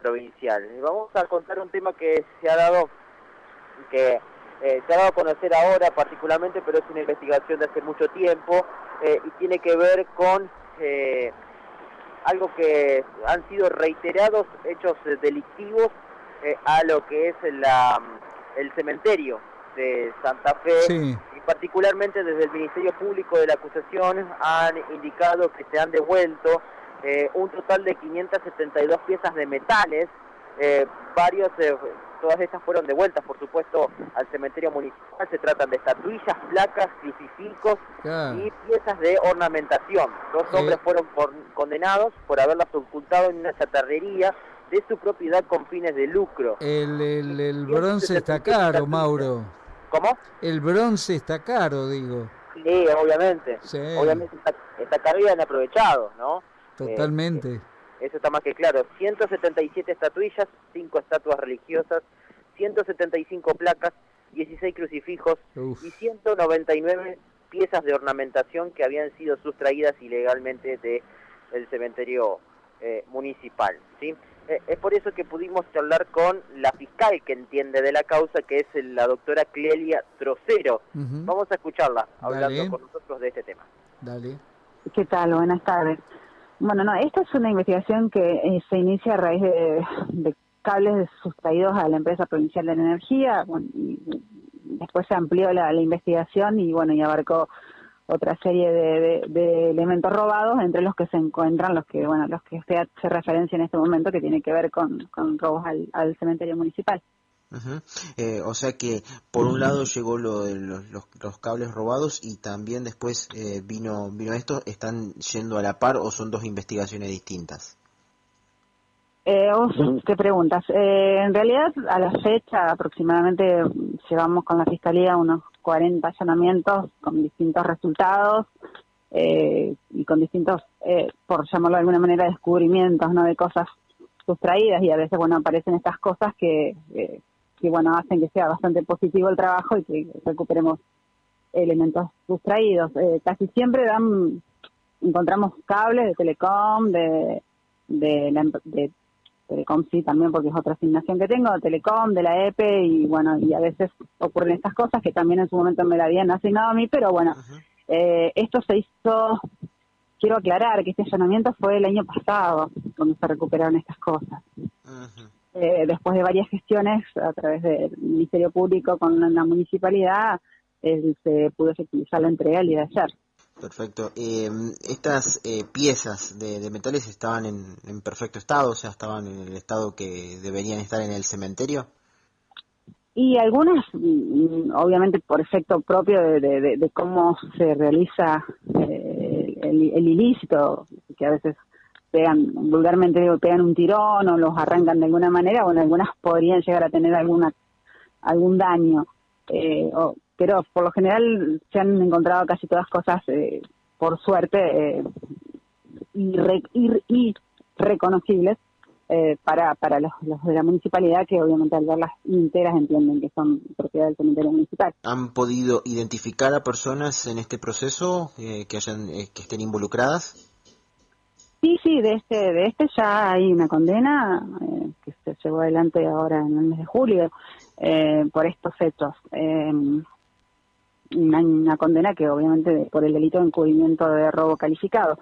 provincial. Vamos a contar un tema que se ha dado, que eh, se ha dado a conocer ahora particularmente, pero es una investigación de hace mucho tiempo eh, y tiene que ver con eh, algo que han sido reiterados hechos delictivos a lo que es la, el cementerio de Santa Fe y particularmente desde el Ministerio Público de la Acusación han indicado que se han devuelto un total de 572 piezas de metales, varios Todas estas fueron devueltas, por supuesto, al cementerio municipal. Se tratan de estatuillas, placas, crucifijos y piezas de ornamentación. Dos eh. hombres fueron condenados por haberlas ocultado en una chatarrería de su propiedad con fines de lucro. El, el, bronce está caro, Mauro. ¿Cómo? El bronce está caro, digo. Sí, obviamente. Obviamente está, caro y han aprovechado, ¿no? Totalmente. Eh, eso está más que claro. 177 estatuillas, 5 estatuas religiosas, 175 placas, 16 crucifijos y 199 piezas de ornamentación que habían sido sustraídas ilegalmente del el cementerio eh, municipal. ¿sí? Eh, es por eso que pudimos hablar con la fiscal que entiende de la causa, que es la doctora Clelia Trocero. Vamos a escucharla hablando con nosotros de este tema. Dale. ¿Qué tal? Buenas tardes. Bueno, no, esta es una investigación que eh, se inicia a raíz de, cables sustraídos a la empresa provincial de energía. y después se amplió la, investigación y bueno, y abarcó otra serie de, elementos robados, entre los que se encuentran los que bueno los que se hace referencia en este momento que tiene que ver con, robos al cementerio municipal. Eh, o sea que por un lado llegó lo de los, cables robados y también después eh, vino vino esto. ¿Están yendo a la par o son dos investigaciones distintas? Eh, ¿Qué preguntas? Eh, en realidad, a la fecha aproximadamente llevamos con la Fiscalía unos 40 allanamientos con distintos resultados y con distintos, por llamarlo de alguna manera, descubrimientos no de cosas sustraídas y a veces, bueno, aparecen estas cosas que que bueno hacen que sea bastante positivo el trabajo y que recuperemos elementos sustraídos. Eh, casi siempre dan encontramos cables de telecom, de, de, la, de telecom sí también porque es otra asignación que tengo, de telecom, de la EPE y bueno, y a veces ocurren estas cosas que también en su momento me la habían asignado a mí, pero bueno, eh, esto se hizo, quiero aclarar que este allanamiento fue el año pasado cuando se recuperaron estas cosas. Eh, después de varias gestiones a través del Ministerio Público con la municipalidad, se pudo efectivizar la entrega el día de ayer. Perfecto. Eh, ¿Estas eh, piezas de, metales estaban en, perfecto estado? O sea, ¿estaban en el estado que deberían estar en el cementerio? Y algunas, mm, obviamente, por efecto propio de, cómo se realiza el, ilícito, que a veces pegan, vulgarmente digo, pegan un tirón o los arrancan de alguna manera, bueno, algunas podrían llegar a tener alguna algún daño. Eh, pero por lo general se han encontrado casi todas cosas, eh, por suerte, eh, y, reconocibles eh, para, para los, de la municipalidad que obviamente al verlas enteras entienden que son propiedad del cementerio municipal. ¿Han podido identificar a personas en este proceso que, hayan, que estén involucradas? Sí, sí, de este, de este ya hay una condena eh, que se llevó adelante ahora en el mes de julio eh, por estos hechos. Eh, una, una, condena que obviamente por el delito de encubrimiento de robo calificado,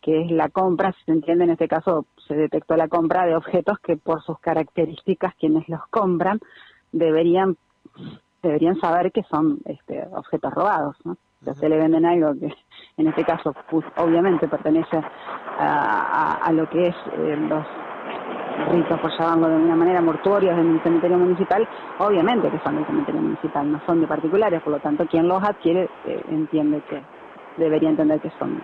que es la compra, si se entiende en este caso se detectó la compra de objetos que por sus características quienes los compran deberían deberían saber que son este, objetos robados, ¿no? se le venden algo que en este caso pues, obviamente pertenece a, lo que es eh, los ritos, por llamarlo de una manera, mortuorios en el cementerio municipal, obviamente que son del cementerio municipal, no son de particulares, por lo tanto quien los adquiere eh, entiende que debería entender que son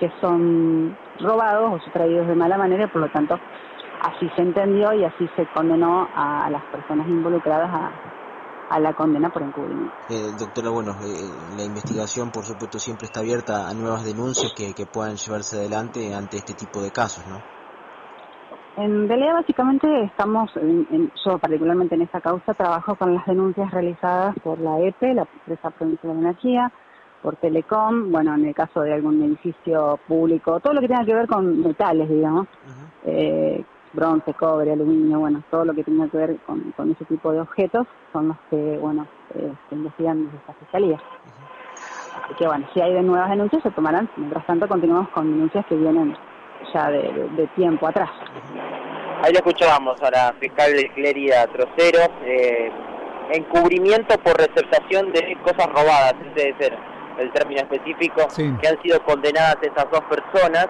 que son robados o sustraídos de mala manera, por lo tanto así se entendió y así se condenó a las personas involucradas a, a la condena por encubrimiento. Eh, doctora, bueno, eh, la investigación por supuesto siempre está abierta a nuevas denuncias que, puedan llevarse adelante ante este tipo de casos, ¿no? En realidad básicamente estamos, yo particularmente en esta causa trabajo con las denuncias realizadas por la EPE, la Empresa Provincial de Energía, por Telecom, bueno, en el caso de algún edificio público, todo lo que tenga que ver con metales, digamos, eh, bronce, cobre, aluminio, bueno, todo lo que tenga que ver con, con ese tipo de objetos son los que, bueno, eh, se investigan desde esta fiscalía. Así que bueno, si hay de nuevas denuncias se tomarán, mientras tanto continuamos con denuncias que vienen ya de, tiempo atrás. Ahí lo escuchábamos a la fiscal Clérida Trocero, eh, encubrimiento por receptación de cosas robadas, ese debe ser el término específico, que han sido condenadas esas dos personas,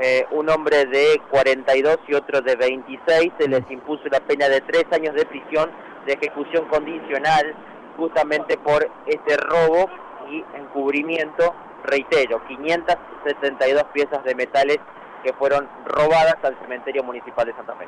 eh, un hombre de 42 y otro de 26, se les impuso la pena de tres años de prisión de ejecución condicional justamente por este robo y encubrimiento, reitero, 572 piezas de metales que fueron robadas al cementerio municipal de Santa Fe.